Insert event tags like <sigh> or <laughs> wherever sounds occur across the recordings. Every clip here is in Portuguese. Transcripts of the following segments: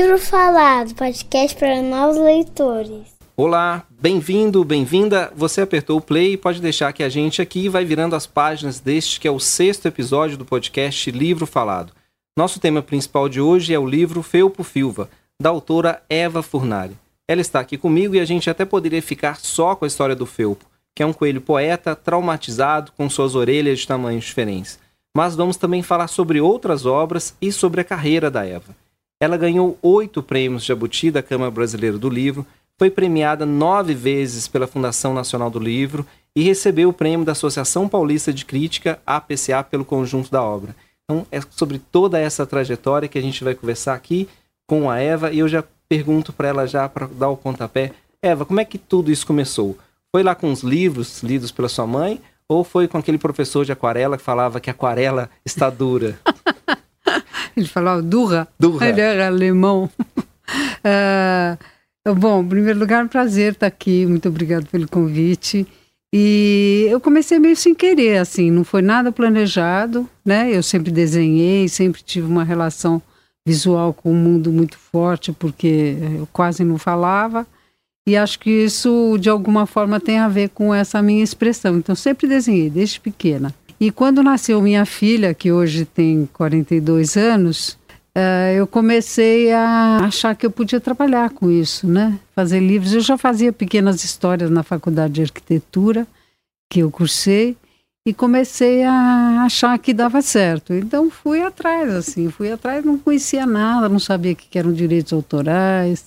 Livro Falado, podcast para novos leitores. Olá, bem-vindo, bem-vinda. Você apertou o play e pode deixar que a gente aqui vai virando as páginas deste que é o sexto episódio do podcast Livro Falado. Nosso tema principal de hoje é o livro Felpo Filva, da autora Eva Furnari. Ela está aqui comigo e a gente até poderia ficar só com a história do Felpo, que é um coelho poeta traumatizado com suas orelhas de tamanhos diferentes. Mas vamos também falar sobre outras obras e sobre a carreira da Eva. Ela ganhou oito prêmios Jabuti da Câmara Brasileira do Livro foi premiada nove vezes pela Fundação Nacional do Livro e recebeu o prêmio da Associação Paulista de Crítica, APCA, pelo conjunto da obra. Então, é sobre toda essa trajetória que a gente vai conversar aqui com a Eva e eu já pergunto para ela já para dar o pontapé. Eva, como é que tudo isso começou? Foi lá com os livros lidos pela sua mãe ou foi com aquele professor de aquarela que falava que aquarela está dura? <laughs> <laughs> Ele falava dura. Dura. Ele era alemão. uh, <laughs> Bom, em primeiro lugar, é um prazer estar aqui. Muito obrigado pelo convite. E eu comecei meio sem querer, assim, não foi nada planejado, né? Eu sempre desenhei, sempre tive uma relação visual com o mundo muito forte, porque eu quase não falava. E acho que isso, de alguma forma, tem a ver com essa minha expressão. Então, sempre desenhei, desde pequena. E quando nasceu minha filha, que hoje tem 42 anos, uh, eu comecei a achar que eu podia trabalhar com isso, né? Fazer livros. Eu já fazia pequenas histórias na faculdade de arquitetura, que eu cursei, e comecei a achar que dava certo. Então fui atrás, assim, fui atrás, não conhecia nada, não sabia o que eram direitos autorais,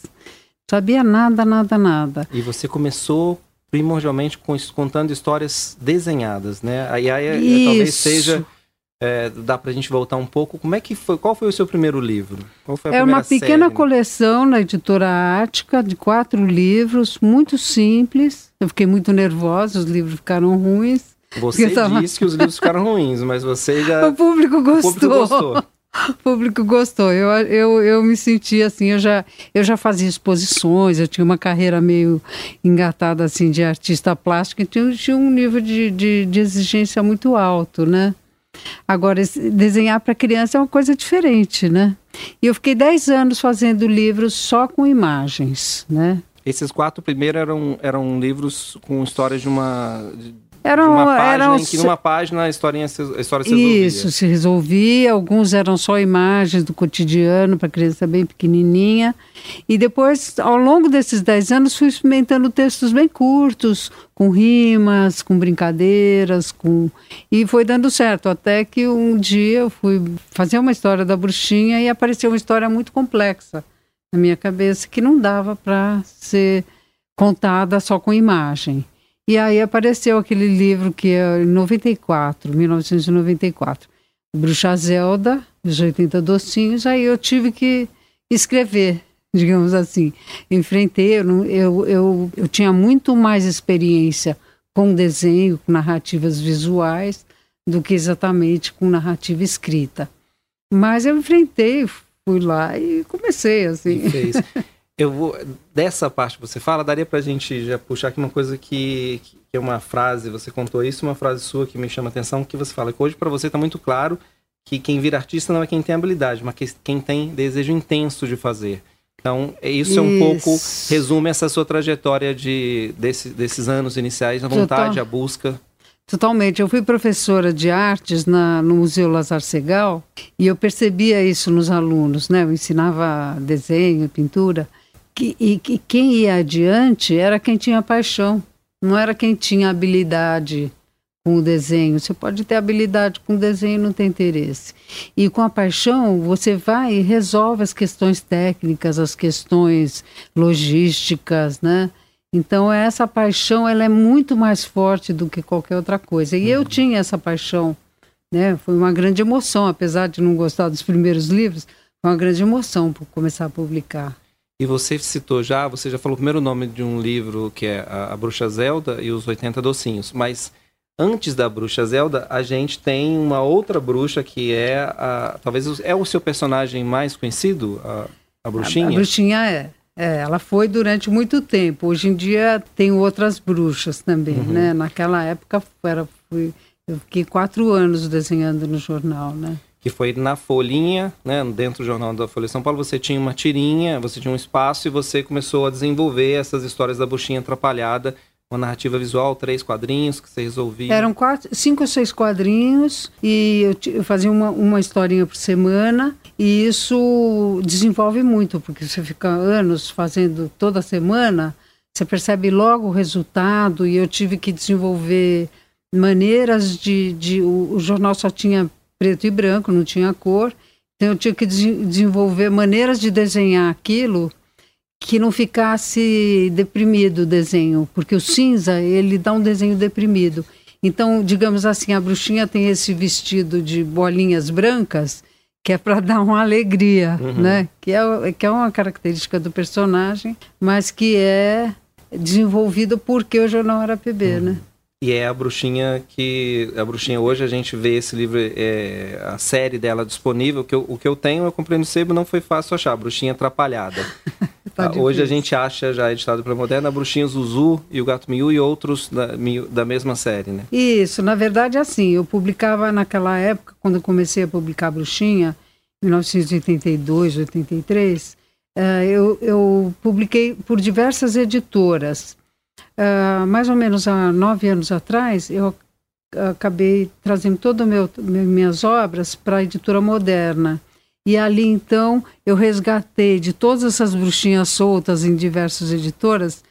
sabia nada, nada, nada. E você começou primordialmente contando histórias desenhadas, né? Aí, aí talvez seja é, dá para a gente voltar um pouco. Como é que foi? Qual foi o seu primeiro livro? é uma pequena série? coleção na editora Ática de quatro livros, muito simples. Eu fiquei muito nervosa, os livros ficaram ruins. Você tava... disse que os livros ficaram ruins, mas você já. <laughs> O público gostou. O público gostou. O público gostou. Eu, eu, eu me senti assim, eu já, eu já fazia exposições, eu tinha uma carreira meio engatada assim de artista plástico, então eu tinha um nível de, de, de exigência muito alto, né? Agora, desenhar para criança é uma coisa diferente, né? E eu fiquei 10 anos fazendo livros só com imagens, né? Esses quatro primeiros eram, eram livros com histórias de uma eram, uma página eram, em que numa página a, historinha, a história se resolvia. Isso, se resolvia. Alguns eram só imagens do cotidiano para criança bem pequenininha. E depois, ao longo desses dez anos, fui experimentando textos bem curtos, com rimas, com brincadeiras, com e foi dando certo. Até que um dia eu fui fazer uma história da bruxinha e apareceu uma história muito complexa na minha cabeça que não dava para ser contada só com imagem. E aí apareceu aquele livro que é em 94, 1994, Bruxa Zelda, os 80 docinhos, aí eu tive que escrever, <laughs> digamos assim. Enfrentei, eu, eu, eu, eu tinha muito mais experiência com desenho, com narrativas visuais, do que exatamente com narrativa escrita. Mas eu enfrentei, fui lá e comecei assim. E fez. <laughs> Eu vou, dessa parte que você fala, daria pra gente já puxar aqui uma coisa que, que é uma frase, você contou isso, uma frase sua que me chama a atenção, que você fala que hoje para você está muito claro que quem vira artista não é quem tem habilidade, mas quem tem desejo intenso de fazer. Então, isso, isso. é um pouco, resume essa sua trajetória de, desse, desses anos iniciais, a vontade, Total. a busca. Totalmente. Eu fui professora de artes na, no Museu Lazar Segal e eu percebia isso nos alunos, né? Eu ensinava desenho, pintura que, e que quem ia adiante era quem tinha paixão, não era quem tinha habilidade com o desenho. Você pode ter habilidade com o desenho e não ter interesse. E com a paixão, você vai e resolve as questões técnicas, as questões logísticas, né? Então essa paixão ela é muito mais forte do que qualquer outra coisa. E eu uhum. tinha essa paixão, né? Foi uma grande emoção, apesar de não gostar dos primeiros livros, foi uma grande emoção por começar a publicar. E você citou já, você já falou o primeiro nome de um livro que é a, Bruxa Zelda e os 80 Docinhos, mas antes da Bruxa Zelda, a gente tem uma outra bruxa que é a, talvez é o seu personagem mais conhecido, a, a bruxinha. A, a bruxinha é. É, ela foi durante muito tempo. Hoje em dia tem outras bruxas também, uhum. né? Naquela época era, fui, eu fiquei quatro anos desenhando no jornal, né? Que foi na folhinha, né, dentro do jornal da Folha de São Paulo, você tinha uma tirinha, você tinha um espaço e você começou a desenvolver essas histórias da buchinha atrapalhada, uma narrativa visual, três quadrinhos que você resolvia. Eram quatro, cinco ou seis quadrinhos e eu, eu fazia uma, uma historinha por semana e isso desenvolve muito, porque você fica anos fazendo toda semana, você percebe logo o resultado e eu tive que desenvolver maneiras de, de o, o jornal só tinha preto e branco, não tinha cor. Então eu tinha que desenvolver maneiras de desenhar aquilo que não ficasse deprimido o desenho, porque o cinza ele dá um desenho deprimido. Então, digamos assim, a bruxinha tem esse vestido de bolinhas brancas que é para <laughs> dar uma alegria, uhum. né? Que é, que é uma característica do personagem, mas que é desenvolvido porque o jornal era PB, uhum. né? E é a bruxinha que. A bruxinha hoje a gente vê esse livro, é, a série dela disponível. Que eu, o que eu tenho, eu comprei no sebo, não foi fácil achar. A bruxinha atrapalhada. <laughs> tá hoje a gente acha já editado pela Moderna a bruxinha Zuzu e o Gato Miu e outros da, da mesma série, né? Isso, na verdade, assim, eu publicava naquela época, quando eu comecei a publicar a bruxinha, 1982, 83, uh, eu, eu publiquei por diversas editoras. Uh, mais ou menos há nove anos atrás, eu acabei trazendo todas minhas obras para a editora moderna. E ali então eu resgatei de todas essas bruxinhas soltas em diversas editoras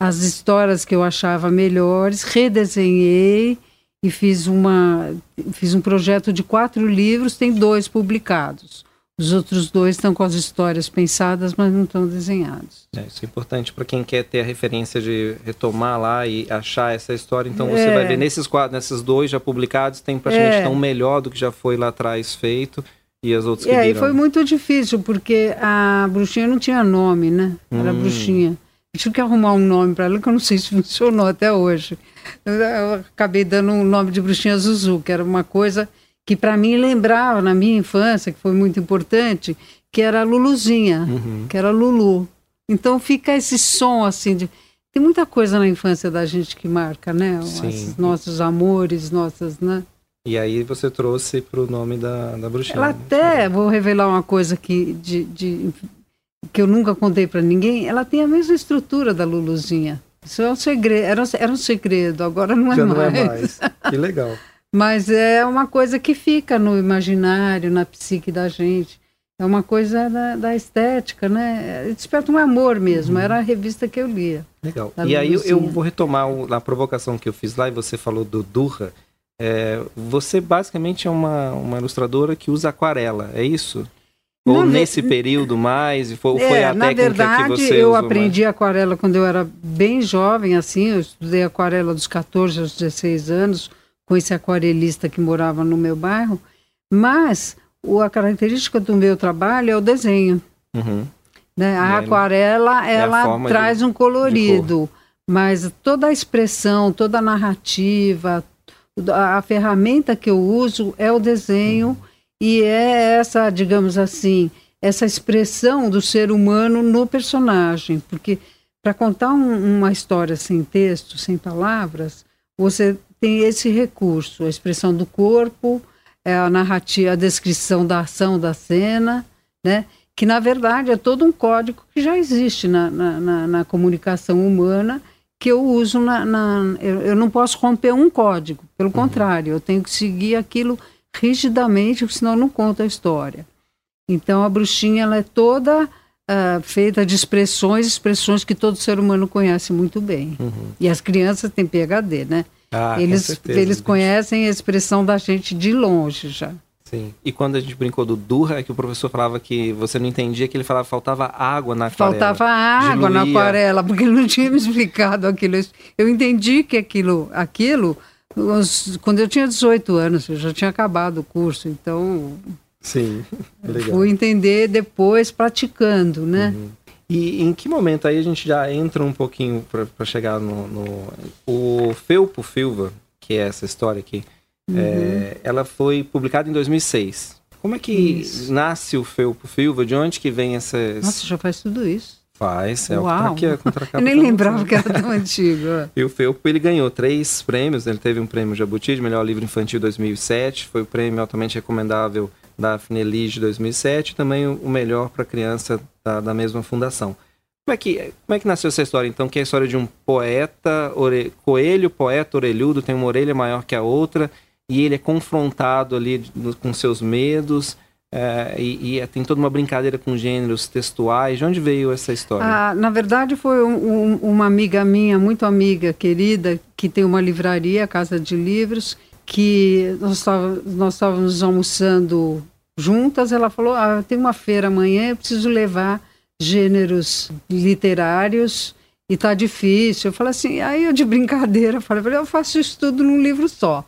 as histórias que eu achava melhores, redesenhei e fiz uma fiz um projeto de quatro livros, tem dois publicados. Os outros dois estão com as histórias pensadas, mas não estão desenhados. É, isso é importante para quem quer ter a referência de retomar lá e achar essa história. Então você é. vai ver nesses quadros, nesses dois já publicados, tem praticamente é. tão melhor do que já foi lá atrás feito e as outras que É, e foi muito difícil, porque a bruxinha não tinha nome, né? Era hum. bruxinha. Eu tive que arrumar um nome para ela que eu não sei se <laughs> funcionou até hoje. Eu, eu acabei dando um nome de bruxinha Zuzu, que era uma coisa que para mim lembrava na minha infância, que foi muito importante, que era a Luluzinha, uhum. que era Lulu. Então fica esse som assim de tem muita coisa na infância da gente que marca, né? Os nossos amores, nossas, né? E aí você trouxe para o nome da, da bruxinha. Ela até, vou revelar uma coisa que, de, de que eu nunca contei para ninguém, ela tem a mesma estrutura da Luluzinha. Isso é um segredo, era, era um segredo, agora não é Já mais. não é mais. Que legal. <laughs> Mas é uma coisa que fica no imaginário, na psique da gente. É uma coisa da, da estética, né? Desperta um amor mesmo. Uhum. Era a revista que eu lia. Legal. E aí eu, eu, vou retomar o, a provocação que eu fiz lá e você falou do Durra. É, você basicamente é uma, uma ilustradora que usa aquarela, é isso? Ou na nesse ve... período mais? Foi, é, foi a técnica verdade, eu aprendi mais? aquarela quando eu era bem jovem, assim. Eu estudei aquarela dos 14 aos 16 anos com esse aquarelista que morava no meu bairro, mas o, a característica do meu trabalho é o desenho. Uhum. Né? A aquarela, ela é traz de, um colorido, mas toda a expressão, toda a narrativa, a, a ferramenta que eu uso é o desenho uhum. e é essa, digamos assim, essa expressão do ser humano no personagem, porque para contar um, uma história sem texto, sem palavras, você tem esse recurso, a expressão do corpo, é a narrativa, a descrição da ação da cena, né? que na verdade é todo um código que já existe na, na, na, na comunicação humana que eu uso na, na eu, eu, não posso romper um código, pelo uhum. contrário, eu tenho que seguir aquilo rigidamente, senão não conto a história. Então a bruxinha ela é toda uh, feita de expressões, expressões que todo ser humano conhece muito bem. Uhum. E as crianças têm PhD, né? Ah, eles certeza, eles conhecem a expressão da gente de longe já. Sim. E quando a gente brincou do Durra, é que o professor falava que você não entendia que ele falava faltava água na aquarela. Faltava água Diluía. na aquarela, porque ele não tinha me explicado aquilo. Eu entendi que aquilo, aquilo quando eu tinha 18 anos, eu já tinha acabado o curso, então Sim, <laughs> legal. fui entender depois praticando, né? Uhum. E em que momento aí a gente já entra um pouquinho para chegar no, no, O Felpo Filva, que é essa história aqui, uhum. é, ela foi publicada em 2006. Como é que isso. nasce o Felpo Filva? De onde que vem essa... Nossa, já faz tudo isso. Faz, é Uau. o é Eu nem lembrava que era tão antigo. <laughs> e o Felpo, ele ganhou três prêmios, ele teve um prêmio Jabuti de melhor livro infantil 2007, foi o prêmio altamente recomendável da Fineli de 2007 e também o Melhor para Criança da, da, mesma fundação. Como é, que, como é que nasceu essa história, então? Que é a história de um poeta, ore, coelho, poeta orelhudo, tem uma orelha maior que a outra, e ele é confrontado ali com seus medos, é, e, e, tem toda uma brincadeira com gêneros textuais. De onde veio essa história? Ah, na verdade, foi um, um, uma amiga minha, muito amiga, querida, que tem uma livraria, Casa de Livros, que nós, estávamos almoçando juntas. Ela falou: ah, tem uma feira amanhã, eu preciso levar gêneros literários e tá difícil. Eu falei assim, aí eu de brincadeira falei, eu faço isso tudo num livro só.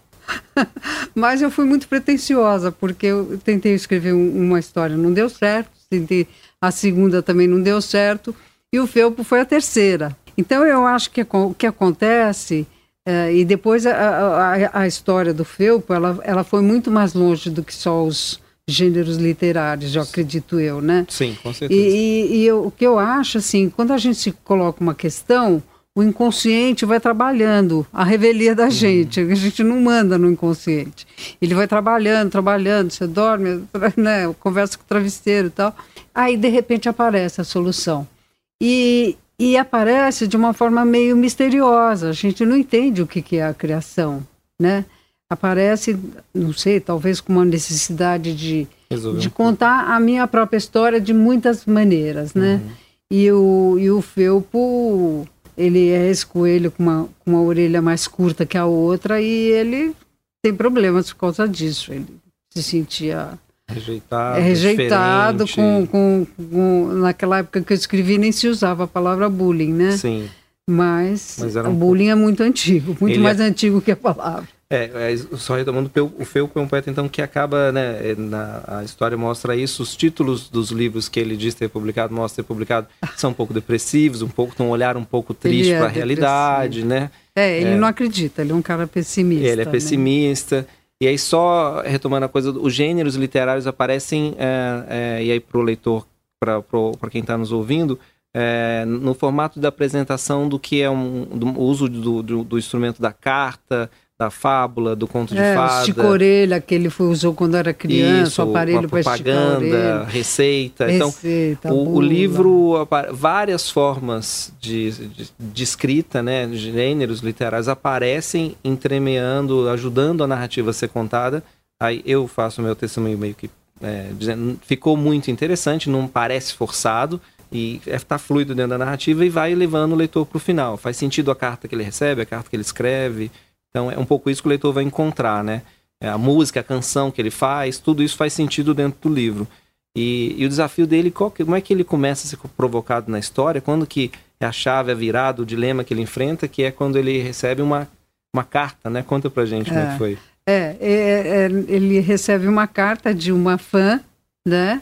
<laughs> Mas eu fui muito pretensiosa, porque eu tentei escrever uma história, não deu certo, tentei a segunda também não deu certo, e o Felpo foi a terceira. Então eu acho que o que acontece, é, e depois a, a, a, história do Felpo, ela, ela foi muito mais longe do que só os gêneros literários, eu acredito eu, né? Sim, com certeza. E, e, e eu, o que eu acho, assim, quando a gente coloca uma questão, o inconsciente vai trabalhando a revelia da uhum. gente. A gente não manda no inconsciente. Ele vai trabalhando, trabalhando, você dorme, <laughs> né, conversa com o travesseiro e tal. Aí, de repente, aparece a solução. E, e aparece de uma forma meio misteriosa. A gente não entende o que, que é a criação, né? Aparece, não sei, talvez com uma necessidade de, de contar a minha própria história de muitas maneiras, né? Uhum. E o, e o Felpo ele é esse coelho com uma, com uma orelha mais curta que a outra e ele tem problemas por causa disso. Ele se sentia rejeitado, é, rejeitado com, com, com, naquela época que eu escrevi nem se usava a palavra bullying, né? Sim. Mas, Mas o bullying é muito antigo, muito ele mais é... antigo que a palavra. É, é, só retomando, o Felpo é um poeta então que acaba, né, é, na, a história mostra isso, os títulos dos livros que ele diz ter publicado, mostra ter publicado, são um pouco depressivos, um pouco, tem um olhar um pouco triste é para a realidade, né? É, ele é, não acredita, ele é um cara pessimista. Ele é né? pessimista, e aí só retomando a coisa, os gêneros literários aparecem, é, é, e aí para o leitor, para quem está nos ouvindo, é, no formato da apresentação do que é um, do uso do, do, do, instrumento da carta, da fábula, do conto de é, fada. Estico orelha que ele foi, usou quando era criança, Isso, o aparelho para propaganda, receita. receita. Então, o, o, livro, várias formas de, de, de, escrita, né, gêneros literários aparecem entremeando, ajudando a narrativa a ser contada. Aí eu faço o meu testemunho meio que é, dizendo, ficou muito interessante, não parece forçado e está fluido dentro da narrativa e vai levando o leitor para o final. Faz sentido a carta que ele recebe, a carta que ele escreve então é um pouco isso que o leitor vai encontrar, né? É a música, a canção que ele faz, tudo isso faz sentido dentro do livro. E, e o desafio dele, qual, como é que ele começa a ser provocado na história? Quando que é a chave, a virada, o dilema que ele enfrenta, que é quando ele recebe uma, uma carta, né? Conta pra gente é, como é que foi. É, é, é, ele recebe uma carta de uma fã, né?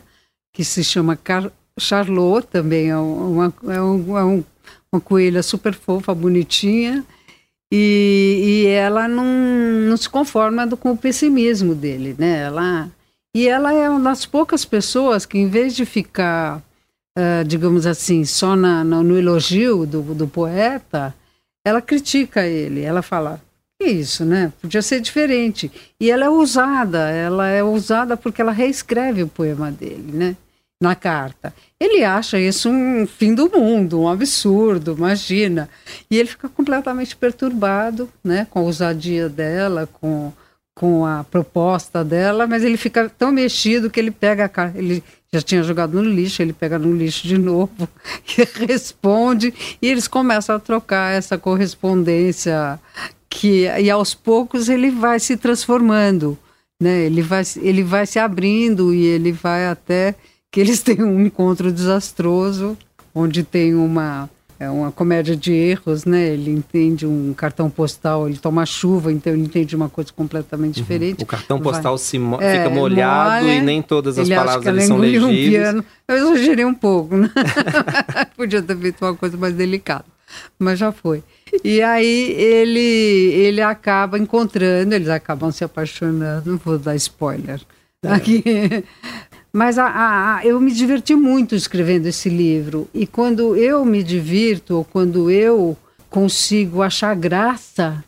Que se chama Car Charlotte, também é uma, é, um, é um, uma coelha super fofa, bonitinha, e, e ela não, não se conforma do, com o pessimismo dele, né? Ela, e ela é uma das poucas pessoas que, em vez de ficar, uh, digamos assim, só na, no, elogio do, do poeta, ela critica ele. Ela fala: que isso, né? Podia ser diferente. E ela é ousada, ela é ousada porque ela reescreve o poema dele, né? Na carta. Ele acha isso um fim do mundo, um absurdo, imagina. E ele fica completamente perturbado, né, com a ousadia dela, com, com a proposta dela, mas ele fica tão mexido que ele pega a carta, ele já tinha jogado no lixo, ele pega no lixo de novo <laughs> e responde, e eles começam a trocar essa correspondência que e aos poucos ele vai se transformando, né? Ele vai ele vai se abrindo e ele vai até que eles <laughs> têm um encontro desastroso, onde tem uma é uma comédia de erros, né? Ele entende um cartão postal, ele toma chuva, então ele entende uma coisa completamente uhum. diferente. O cartão postal Vai. se mo é, fica molhado molha, e nem todas as palavras ali são legíveis. Um piano. Eu exagerei um pouco, né? <laughs> <laughs> Podia ter feito uma coisa mais delicada, mas já foi. E aí ele ele acaba encontrando, eles acabam se apaixonando, não vou dar spoiler. É. Aqui mas a, a, a, eu me diverti muito escrevendo esse livro. E quando eu me divirto, ou quando eu consigo achar graça,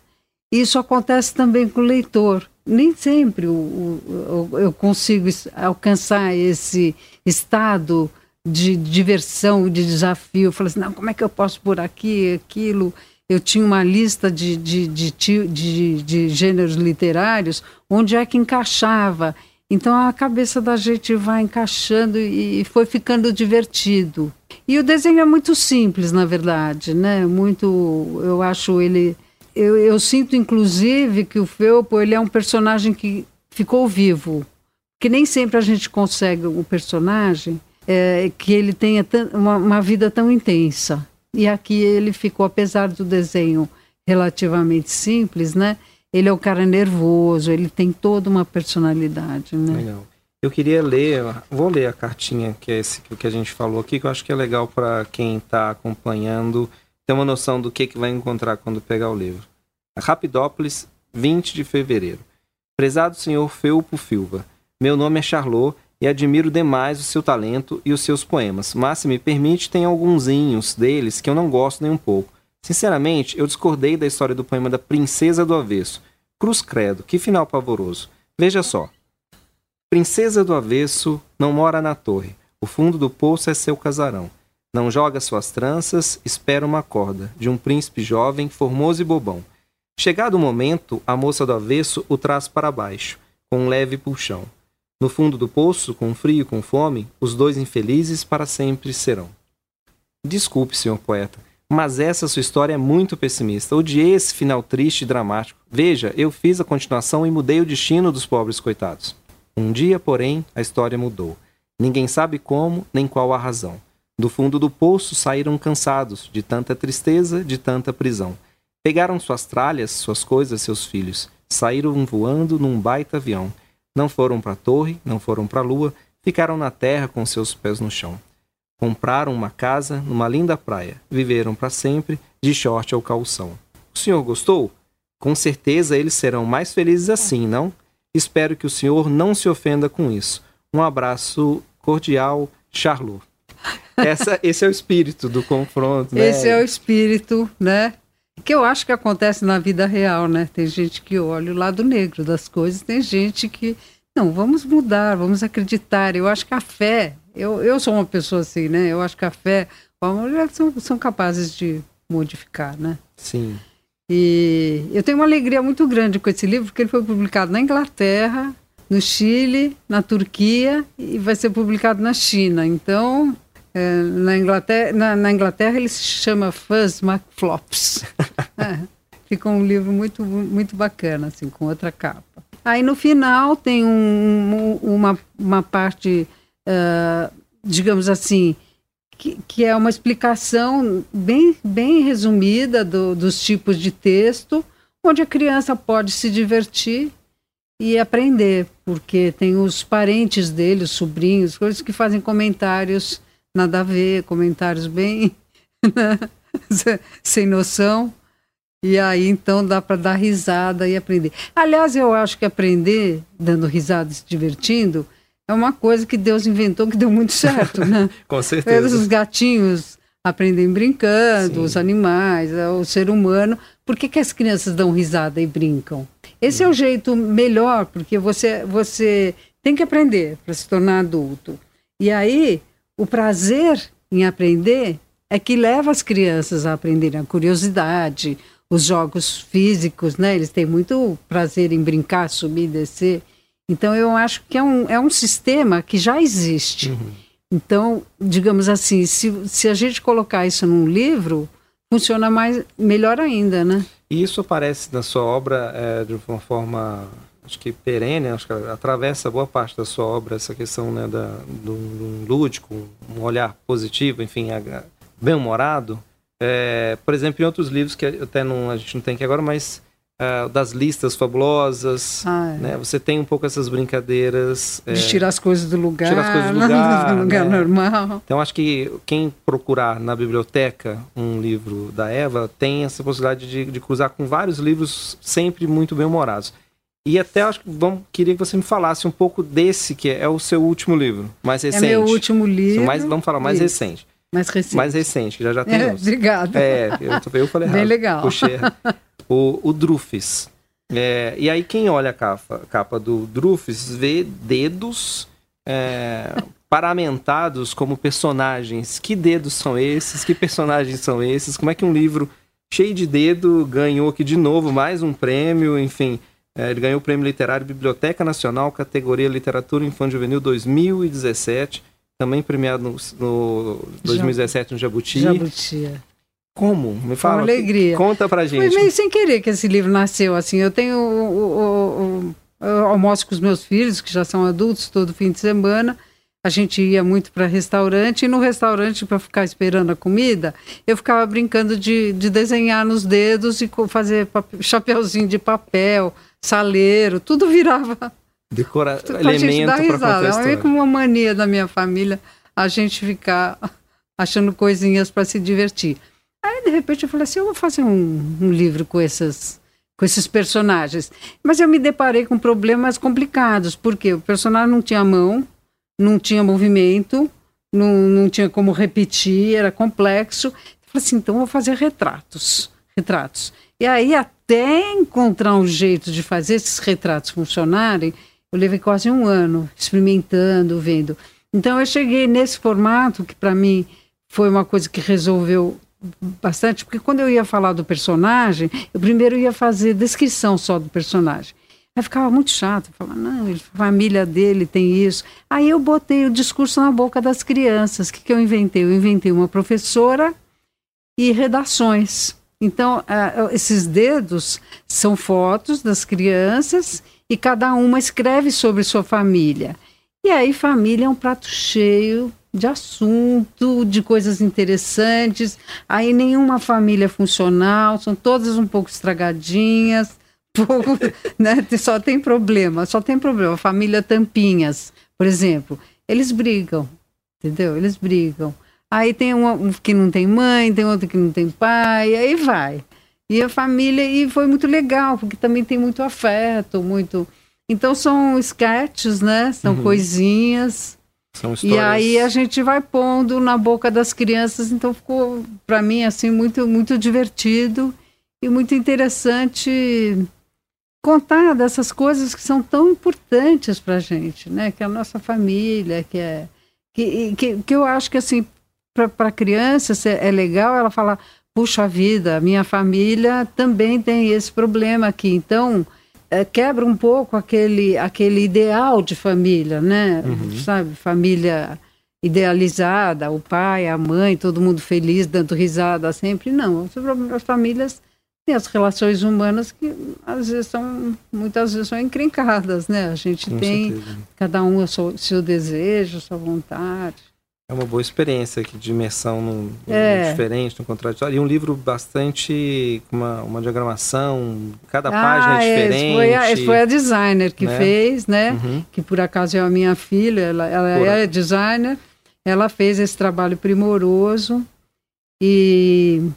Isso acontece também com o leitor. Nem sempre o, o, eu consigo alcançar esse estado de diversão, de desafio. Eu falei assim, não, como é que eu posso por aqui, aquilo? Eu tinha uma lista de, de, de, de, de gêneros literários, onde é que encaixava. Então a cabeça da gente vai encaixando e foi ficando divertido. E o desenho é muito simples, na verdade, né? Muito, eu acho ele, eu, eu sinto inclusive que o Felpo ele é um personagem que ficou vivo, que nem sempre a gente consegue um personagem é, que ele tenha uma, uma vida tão intensa. E aqui ele ficou, apesar do desenho relativamente simples, né? Ele é o cara nervoso, ele tem toda uma personalidade, né? Legal. Eu queria ler, vou ler a cartinha que é esse que a gente falou aqui, que eu acho que é legal para quem está acompanhando ter uma noção do que, que vai encontrar quando pegar o livro. Rapidópolis, 20 de fevereiro. Prezado senhor Felpo Filva, meu nome é Charlot e admiro demais o seu talento e os seus poemas, mas se me permite, tem alguns deles que eu não gosto nem um pouco. Sinceramente, eu discordei da história do poema da Princesa do Avesso. Cruz Credo, que final pavoroso. Veja só. Princesa do Avesso não mora na torre. O fundo do poço é seu casarão. Não joga suas tranças, espera uma corda, de um príncipe jovem, formoso e bobão. Chegado o momento, a moça do avesso o traz para baixo, com um leve puxão. No fundo do poço, com frio e com fome, os dois infelizes para sempre serão. Desculpe, senhor poeta, mas essa sua história é muito pessimista. Odiei esse final triste e dramático. Veja, eu fiz a continuação e mudei o destino dos pobres coitados. Um dia, porém, a história mudou. Ninguém sabe como nem qual a razão. Do fundo do poço saíram cansados de tanta tristeza, de tanta prisão. Pegaram suas tralhas, suas coisas, seus filhos. Saíram voando num baita avião. Não foram para a torre, não foram para a lua, ficaram na terra com seus pés no chão. Compraram uma casa numa linda praia, viveram para sempre, de short ao calção. O senhor gostou? Com certeza eles serão mais felizes assim, não? Espero que o senhor não se ofenda com isso. Um abraço cordial, Charlot. <laughs> Essa, esse é o espírito do confronto, né? Esse é o espírito, né? Que eu acho que acontece na vida real, né? Tem gente que olha o lado negro das coisas, tem gente que. Não, vamos mudar, vamos acreditar. Eu acho que a fé. Eu, eu sou uma pessoa assim, né? Eu acho que a fé, o amor são, são capazes de modificar, né? Sim. E eu tenho uma alegria muito grande com esse livro, porque ele foi publicado na Inglaterra, no Chile, na Turquia e vai ser publicado na China. Então, é, na, Inglaterra, na, na, Inglaterra ele se chama Fuzz McFlops. <laughs> é, ficou um livro muito, muito bacana, assim, com outra capa. Aí no final tem um, uma, uma parte, uh, digamos assim, que, que, é uma explicação bem, bem resumida do, dos tipos de texto, onde a criança pode se divertir e aprender, porque tem os parentes dele, os sobrinhos, coisas que fazem comentários nada a ver, comentários bem <laughs> né, <laughs> sem noção. E aí então dá para dar risada e aprender. Aliás, eu acho que aprender dando risada e se divertindo é uma coisa que Deus inventou que deu muito certo, né? <laughs> Com certeza. Os gatinhos aprendem brincando, Sim. os animais, é, o ser humano. Por que, que as crianças dão risada e brincam? Esse é o jeito melhor, porque você, você tem que aprender para se tornar adulto. E aí o prazer em aprender é que leva as crianças a aprenderem a curiosidade, os jogos físicos, né? Eles têm muito prazer em brincar, subir, descer. Então eu acho que é um, é um sistema que já existe. Uhum. Então, digamos assim, se, se a gente colocar isso num livro, funciona mais melhor ainda, né? E isso aparece na sua obra é, de uma forma acho que perene, acho que atravessa boa parte da sua obra essa questão né, da, do, do lúdico, um olhar positivo, enfim, bem-humorado. É, por exemplo, em outros livros que até não, a gente não tem aqui agora, mas uh, das listas fabulosas, ah, é. né? Você tem um pouco essas brincadeiras. De é, tirar as coisas do lugar. Tirar as coisas do <laughs> lugar. do lugar né? normal. Então, acho que quem procurar na biblioteca um livro da Eva tem essa possibilidade de, de cruzar com vários livros sempre muito bem-humorados. E até acho que vamos, queria que você me falasse um pouco desse, que é, o seu último livro, mais recente. É meu último livro. Mais, vamos falar mais Isso. recente. Mais recente. Mais recente, já já tem. É, obrigada. É, eu, eu falei Bem errado. legal. Puxei. o, o Drufus. É, e aí quem olha a capa, capa do Drufus vê dedos é, paramentados como personagens. Que dedos são esses? Que personagens são esses? Como é que um livro cheio de dedo ganhou aqui de novo mais um prêmio? Enfim, é, ele ganhou o Prêmio Literário Biblioteca Nacional, categoria Literatura Infantil Juvenil 2017. Também premiado no, no 2017 no Jabuti. Jabuti. é. Como? Me fala. Com alegria. Conta pra gente. Foi meio sem querer que esse livro nasceu assim. Eu tenho o, o, o, eu almoço com os meus filhos, que já são adultos, todo fim de semana. A gente ia muito para restaurante e no restaurante, para ficar esperando a comida, eu ficava brincando de, de desenhar nos dedos e fazer papel, chapeuzinho de papel, saleiro, tudo virava Decora... pra gente dar elemento pra contar a. É história. como uma mania da minha família a gente ficar <laughs> achando coisinhas para se divertir. Aí, de repente, eu falei assim: eu vou fazer um, um livro com esses, com esses personagens. Mas eu me deparei com problemas complicados, porque o personagem não tinha mão, não tinha movimento, não, não tinha como repetir, era complexo. Eu falei assim: então eu vou fazer retratos. Retratos. E aí, até encontrar um jeito de fazer esses retratos funcionarem, eu levei quase um ano experimentando, vendo. Então eu cheguei nesse formato que para mim foi uma coisa que resolveu bastante, porque quando eu ia falar do personagem, eu primeiro ia fazer descrição só do personagem. Aí ficava muito chato, falava, não, a família dele tem isso. Aí eu botei o discurso na boca das crianças. O que, que eu inventei? Eu inventei uma professora e redações. Então, ah, esses dedos são fotos das crianças e cada uma escreve sobre sua família. E aí, família é um prato cheio de assunto, de coisas interessantes. Aí, nenhuma família é funcional, são todas um pouco estragadinhas, <laughs> pouco, né? Só tem problema, só tem problema. Família Tampinhas, por exemplo, eles brigam, entendeu? Eles brigam. Aí tem um que não tem mãe, tem outro que não tem pai, aí vai. E a família, e foi muito legal, porque também tem muito afeto, muito. Então são sketches, né? São Uhum. coisinhas. São E histórias... aí a gente vai pondo na boca das crianças, então ficou para mim assim muito muito divertido e muito interessante contar dessas coisas que são tão importantes para a gente, né? Que é a nossa família, que é que, que, que eu acho que assim para criança é legal ela falar puxa vida, a minha família também tem esse problema aqui, então é, quebra um pouco aquele, aquele ideal de família, né? Sabe, família idealizada, o pai, a mãe, todo mundo feliz, dando risada sempre. Não, as- as famílias têm as relações humanas que às vezes são, muitas vezes são encrencadas, né? A gente Com tem certeza. cada um o seu, seu desejo, sua vontade. É uma boa experiência aqui de imersão no É. diferente, no contraditório. E um livro bastante. com uma, uma diagramação, cada página Ah, é é, diferente. Foi a, foi a designer que né? fez, né? Uhum. que por acaso é a minha filha, ela, ela Por é designer, ela fez esse trabalho primoroso e,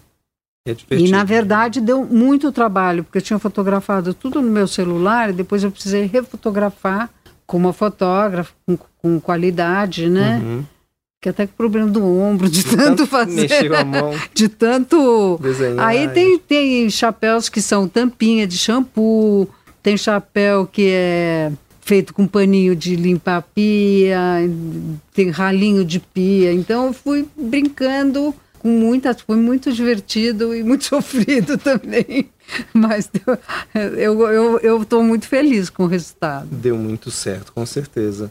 É e na verdade deu muito trabalho, porque eu tinha fotografado tudo no meu celular e depois eu precisei refotografar com uma fotógrafa, com, com qualidade, né? Uhum. Que até com problema do ombro, de tanto fazer, Mexer a mão, <laughs> de tanto desenhar. Aí tem, tem chapéus que são tampinha de shampoo, tem chapéu que é feito com paninho de limpar a pia, tem ralinho de pia. Então eu fui brincando com muitas, foi muito divertido e muito <laughs> sofrido também. Mas eu eu eu estou muito feliz com o resultado. Deu muito certo, com certeza.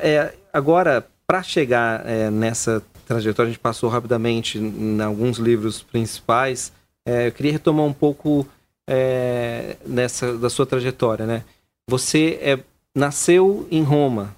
É, agora, para chegar é, nessa trajetória, a gente passou rapidamente em alguns livros principais. É, eu queria retomar um pouco é, nessa da sua trajetória, né? Você é, nasceu em Roma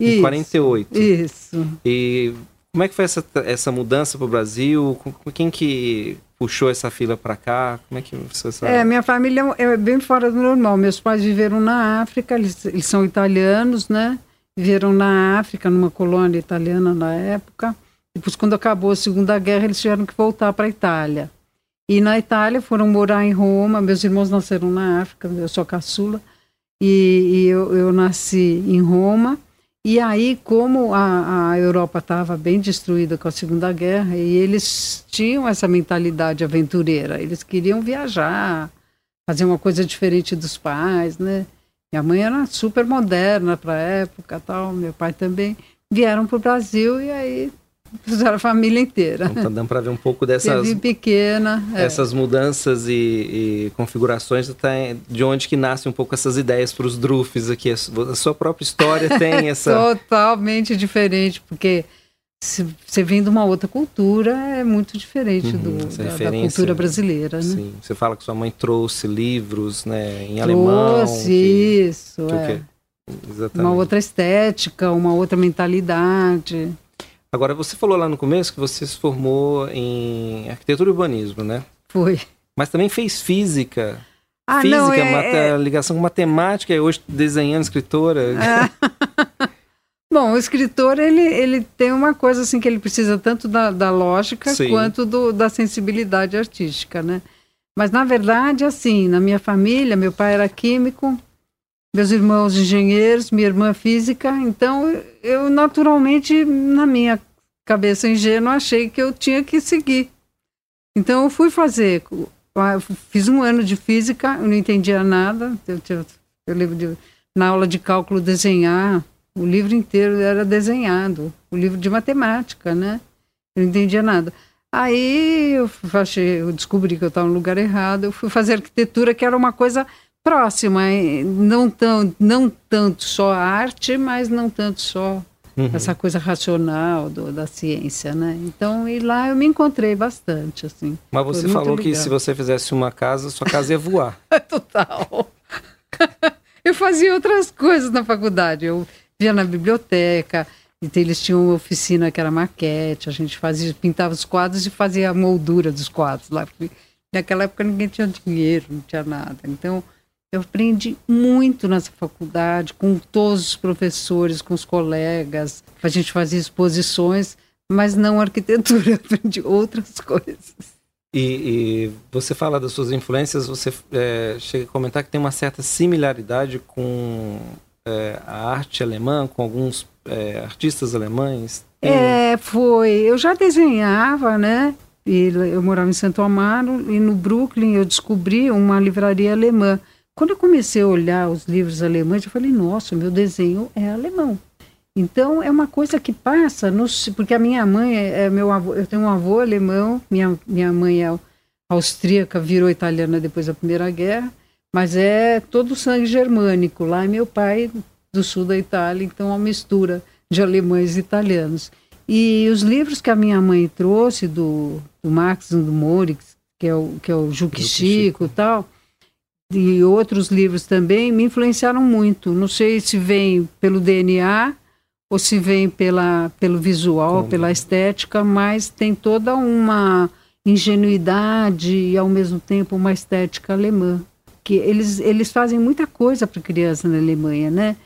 em Isso, 48 Isso. e como é que foi essa, essa mudança para o Brasil? Quem que puxou essa fila para cá? Como é que você sabe? É, minha família é bem fora do normal. Meus pais viveram na África, eles, eles são italianos, né? Viveram na África, numa colônia italiana na época. Depois, quando acabou a Segunda Guerra, eles tiveram que voltar para a Itália. E na Itália foram morar em Roma. Meus irmãos nasceram na África, eu sou caçula. E, e eu, eu nasci em Roma. E aí, como a, a Europa estava bem destruída com a Segunda Guerra, e eles tinham essa mentalidade aventureira, eles queriam viajar, fazer uma coisa diferente dos pais, né? Minha mãe era super moderna para a época, tal. Meu pai também vieram para o Brasil e aí fizeram a família inteira. Então, tá dando para ver um pouco dessas Teve pequena, é. essas mudanças e, e configurações de onde que nascem um pouco essas ideias para os drufs aqui. A sua própria história tem <laughs> essa totalmente diferente, porque se você vem de uma outra cultura, é muito diferente uhum, do, da, da, cultura brasileira. Né? Sim, você fala que sua mãe trouxe livros né, em trouxe, alemão. Trouxe, isso. Que, é. Exatamente. Uma outra estética, uma outra mentalidade. Agora, você falou lá no começo que você se formou em arquitetura e urbanismo, né? Foi. Mas também fez física. Ah, física, não, é, é... ligação com matemática, e hoje desenhando, escritora. É. <laughs> Bom, o escritor, ele, ele tem uma coisa assim que ele precisa tanto da, da lógica Sim. quanto do, da sensibilidade artística, né? Mas, na verdade, assim, na minha família, meu pai era químico, meus irmãos engenheiros, minha irmã física, então eu naturalmente, na minha cabeça ingênua, achei que eu tinha que seguir. Então eu fui fazer, fiz um ano de física, eu não entendia nada, eu, eu, eu lembro de, na aula de cálculo desenhar, o livro inteiro era desenhado, o livro de matemática, né? Eu não entendia nada. Aí eu, achei, eu descobri que eu estava no lugar errado, eu fui fazer arquitetura, que era uma coisa próxima, não, tão, não tanto só arte, mas não tanto só uhum. essa coisa racional do, da ciência, né? Então, e lá eu me encontrei bastante, assim. Mas você falou que se você fizesse uma casa, sua casa ia voar. <laughs> Total. <laughs> eu fazia outras coisas na faculdade, eu via na biblioteca, então eles tinham uma oficina que era maquete, a gente fazia, pintava os quadros e fazia a moldura dos quadros lá. Naquela época ninguém tinha dinheiro, não tinha nada. Então eu aprendi muito nessa faculdade, com todos os professores, com os colegas. A gente fazia exposições, mas não arquitetura, <laughs> aprendi outras coisas. E, e, você fala das suas influências, você é, chega a comentar que tem uma certa similaridade com é, a arte alemã, com alguns é, artistas alemães? Tem... É, foi. Eu já desenhava, né? E eu morava em Santo Amaro e no Brooklyn eu descobri uma livraria alemã. Quando eu comecei a olhar os livros alemães, eu falei, nossa, meu desenho é alemão. Então é uma coisa que passa, no, porque a minha mãe é, é meu avô, eu tenho um avô alemão, minha, minha mãe é austríaca, virou italiana depois da Primeira Guerra, mas é todo sangue germânico. Lá é meu pai do sul da Itália, então é uma mistura de alemães e italianos. E os livros que a minha mãe trouxe do, do Max e do Moritz, que é o, que é o Juque Chico e tal, e outros livros também, me influenciaram muito. Não sei se vem pelo DNA ou se vem pela, pelo visual, pela estética, mas tem toda uma ingenuidade e ao mesmo tempo uma estética alemã que eles, eles fazem muita coisa para criança na Alemanha, né?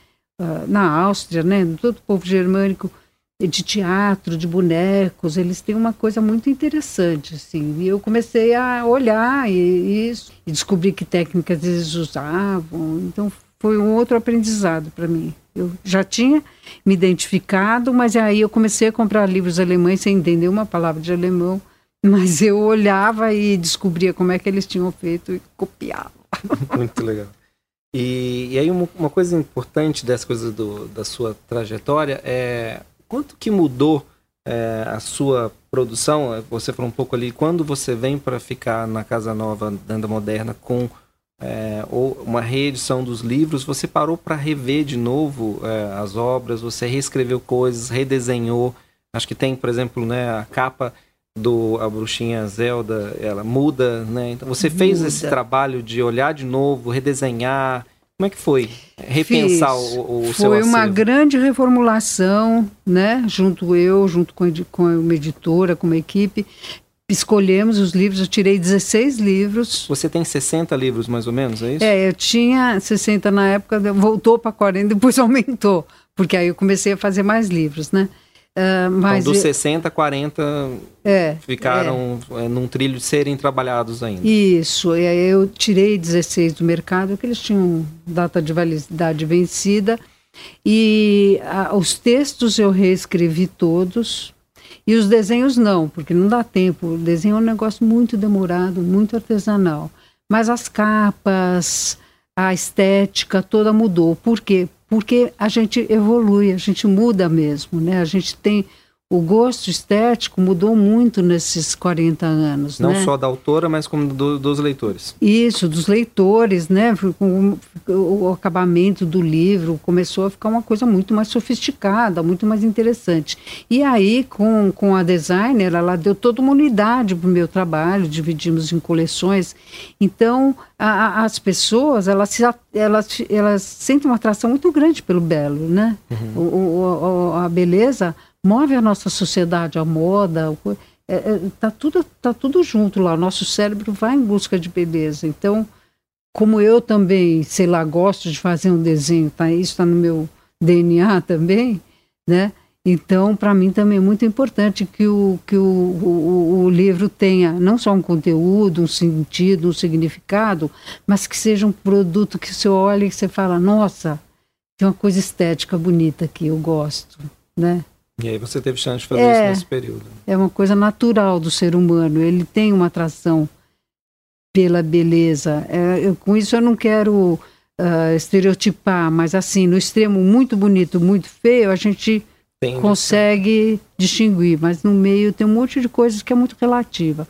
Uh, na Áustria, né? Todo o povo germânico de teatro, de bonecos, eles têm uma coisa muito interessante, assim. E eu comecei a olhar e, isso, e descobri que técnicas eles usavam. Então foi um outro aprendizado para mim. Eu já tinha me identificado, mas aí eu comecei a comprar livros alemães sem entender uma palavra de alemão, mas eu olhava e descobria como é que eles tinham feito e copiava. <laughs> Muito legal. E, e aí uma, uma, coisa importante dessa coisa do, da sua trajetória é quanto que mudou é, a sua produção? Você falou um pouco ali, quando você vem para ficar na Casa Nova, Danda Moderna, com é, ou uma reedição dos livros, você parou para rever de novo é, as obras, você reescreveu coisas, redesenhou. Acho que tem, por exemplo, né, a capa do a bruxinha Zelda, ela muda, né? Então você muda. fez esse trabalho de olhar de novo, redesenhar. Como é que foi? Repensar Fiz. o, o seu Foi uma grande reformulação, né? Junto eu, junto com, com uma editora, com uma equipe. Escolhemos os livros, eu tirei 16 livros. Você tem 60 livros mais ou menos, é isso? É, eu tinha 60 na época, voltou para 40, depois <laughs> aumentou, porque aí eu comecei a fazer mais livros, né? Uh, mas então, dos 60, 40 é, ficaram é. num trilho de serem trabalhados ainda. Isso, e eu tirei 16 do mercado, porque eles tinham data de validade vencida, e a, os textos eu reescrevi todos, e os desenhos não, porque não dá tempo. O desenho é um negócio muito demorado, muito artesanal. mas as capas, a estética toda mudou. Por quê? Porque a gente evolui, a gente muda mesmo, né? A gente tem o gosto estético mudou muito nesses 40 anos. Não né? só da autora, mas como do, dos leitores. Isso, dos leitores, né? O, o, acabamento do livro começou a ficar uma coisa muito mais sofisticada, muito mais interessante. E aí, com, com a designer, ela deu toda uma unidade para o meu trabalho, dividimos em coleções. Então, a, a, as pessoas, elas, elas, elas sentem uma atração muito grande pelo belo, né? Uhum. O, a beleza move a nossa sociedade, a moda, é, é, tá tudo tá tudo junto lá. O nosso cérebro vai em busca de beleza. Então, como eu também, sei lá, gosto de fazer um desenho, tá? Isso está no meu DNA também, né? Então, para mim também é muito importante que, o, que o, o, o, livro tenha não só um conteúdo, um sentido, um significado, mas que seja um produto que você olha e você fala, nossa, tem uma coisa estética bonita aqui, eu gosto, né? E aí você teve chance de fazer é, isso nesse período. É uma coisa natural do ser humano. Ele tem uma atração pela beleza. É, eu, com isso eu não quero uh, estereotipar, mas assim, no extremo muito bonito, muito feio, a gente tem consegue distinguir. Mas no meio tem um monte de coisas que é muito relativa.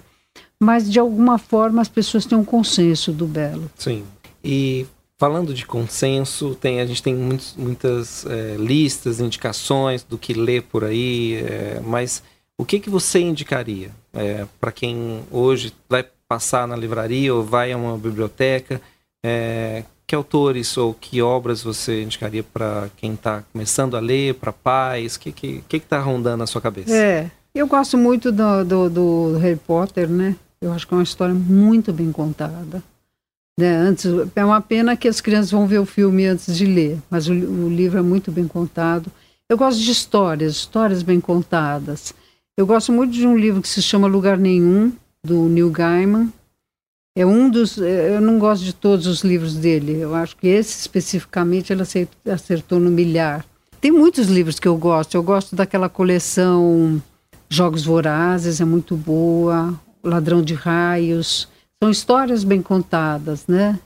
Mas de alguma forma as pessoas têm um consenso do belo. Sim. E falando de consenso, tem, a gente tem muitos, muitas é, listas, indicações do que ler por aí, é, mas o que, que você indicaria é, para quem hoje vai passar na livraria ou vai a uma biblioteca? É, que autores ou que obras você indicaria para quem está começando a ler, para pais? O que está que, que que tá rondando na sua cabeça? É, eu gosto muito do, do, do Harry Potter, né? Eu acho que é uma história muito bem contada. Né, antes, é uma pena que as crianças vão ver o filme antes de ler, mas o, o livro é muito bem contado. Eu gosto de histórias, histórias bem contadas. Eu gosto muito de um livro que se chama Lugar Nenhum, do Neil Gaiman. É um dos. Eu não gosto de todos os livros dele. Eu acho que esse especificamente ele acertou no milhar. Tem muitos livros que eu gosto. Eu gosto daquela coleção Jogos Vorazes, é muito boa. Ladrão de Raios. São histórias bem contadas, né?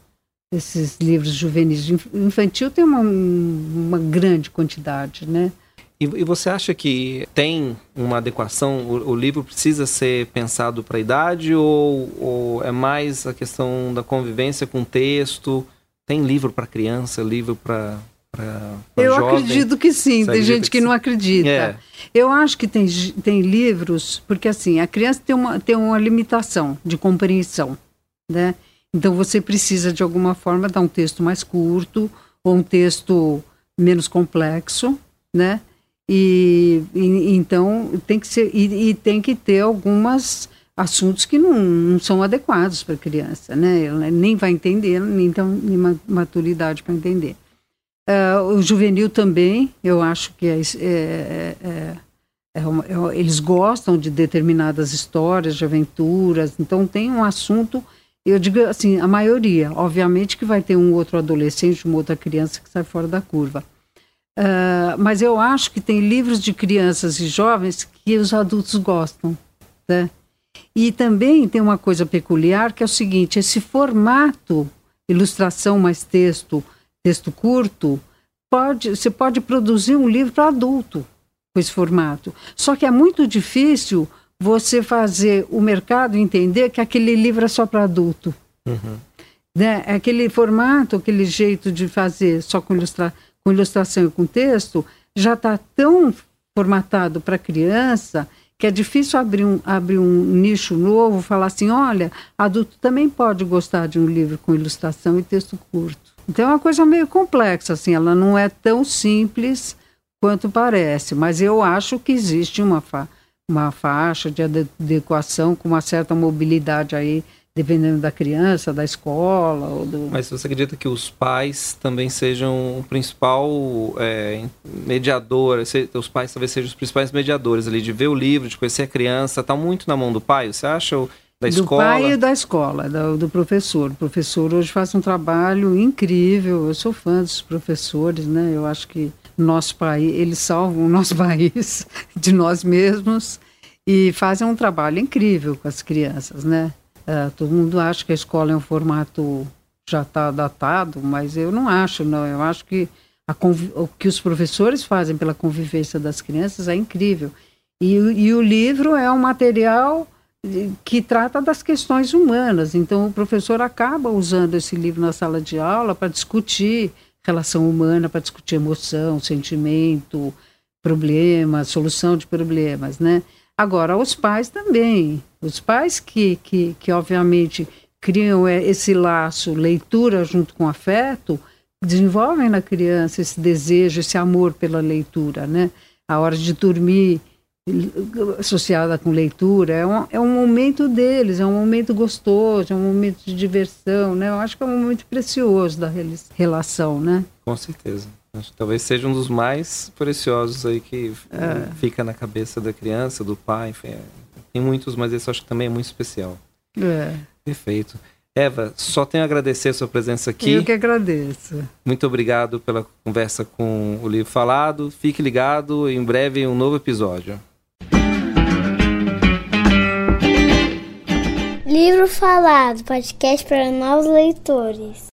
Esses livros juvenis. Infantil tem uma, uma grande quantidade, né? E, e, você acha que tem uma adequação? O, o livro precisa ser pensado para a idade ou, ou, é mais a questão da convivência com o texto? Tem livro para criança, livro para eu jovem. acredito que sim, tem gente que, que não acredita. É. Eu acho que tem, tem livros, porque assim, a criança tem uma, tem uma limitação de compreensão né? Então você precisa de alguma forma dar um texto mais curto ou um texto menos complexo, né? E, e então tem que ser e, e, tem que ter algumas assuntos que não, não são adequados para a criança, né? Ela nem vai entender, nem então nem maturidade para entender. Uh, o juvenil também, eu acho que é, é, é, é é, eles gostam de determinadas histórias, de aventuras, então tem um assunto eu digo assim, a maioria. Obviamente que vai ter um outro adolescente, uma outra criança que sai fora da curva. Uh, mas eu acho que tem livros de crianças e jovens que os adultos gostam. Né? E também tem uma coisa peculiar que é o seguinte: esse formato, ilustração mais texto, texto curto, pode, você pode produzir um livro para adulto com esse formato. Só que é muito difícil você fazer o mercado entender que aquele livro é só para adulto. Uhum. Né? Aquele formato, aquele jeito de fazer só com, ilustra com ilustração e com texto, já está tão formatado para criança que é difícil abrir um, abrir um nicho novo, falar assim, olha, adulto também pode gostar de um livro com ilustração e texto curto. Então é uma coisa meio complexa, assim, ela não é tão simples quanto parece, mas eu acho que existe uma, fa uma faixa de adequação com uma certa mobilidade aí, dependendo da criança, da escola. Ou do... Mas você acredita que os pais também sejam o principal é, mediador, os pais talvez sejam os principais mediadores ali, de ver o livro, de conhecer a criança, está muito na mão do pai, você acha? Ou da do escola? pai e da escola, do, do, professor. O professor hoje faz um trabalho incrível, eu sou fã dos professores, né? Eu acho que nosso país, eles salvam o nosso <laughs> país de nós mesmos e fazem um trabalho incrível com as crianças, né? Uh, todo mundo acha que a escola é um formato já está datado, mas eu não acho, não. Eu acho que o que os professores fazem pela convivência das crianças é incrível. E, e o livro é um material que trata das questões humanas. Então, o professor acaba usando esse livro na sala de aula para discutir relação humana, para discutir emoção, sentimento, problema, solução de problemas, né? Agora, os pais também. Os pais que, que, que obviamente, criam é, esse laço, leitura junto com afeto, desenvolvem na criança esse desejo, esse amor pela leitura, né? A hora de dormir associada com leitura é um, é um momento deles, é um momento gostoso, é um momento de diversão, né? Eu acho que é um momento precioso da relação, né? Com certeza. Acho que talvez seja um dos mais preciosos aí que é. fica na cabeça da criança, do pai, enfim. É, tem muitos, mas esse acho que também é muito especial. É. Perfeito. Eva, só tenho a agradecer a sua presença aqui. Eu que agradeço. Muito obrigado pela conversa com o livro falado. Fique ligado, em breve um novo episódio. Livro Falado, podcast para novos leitores.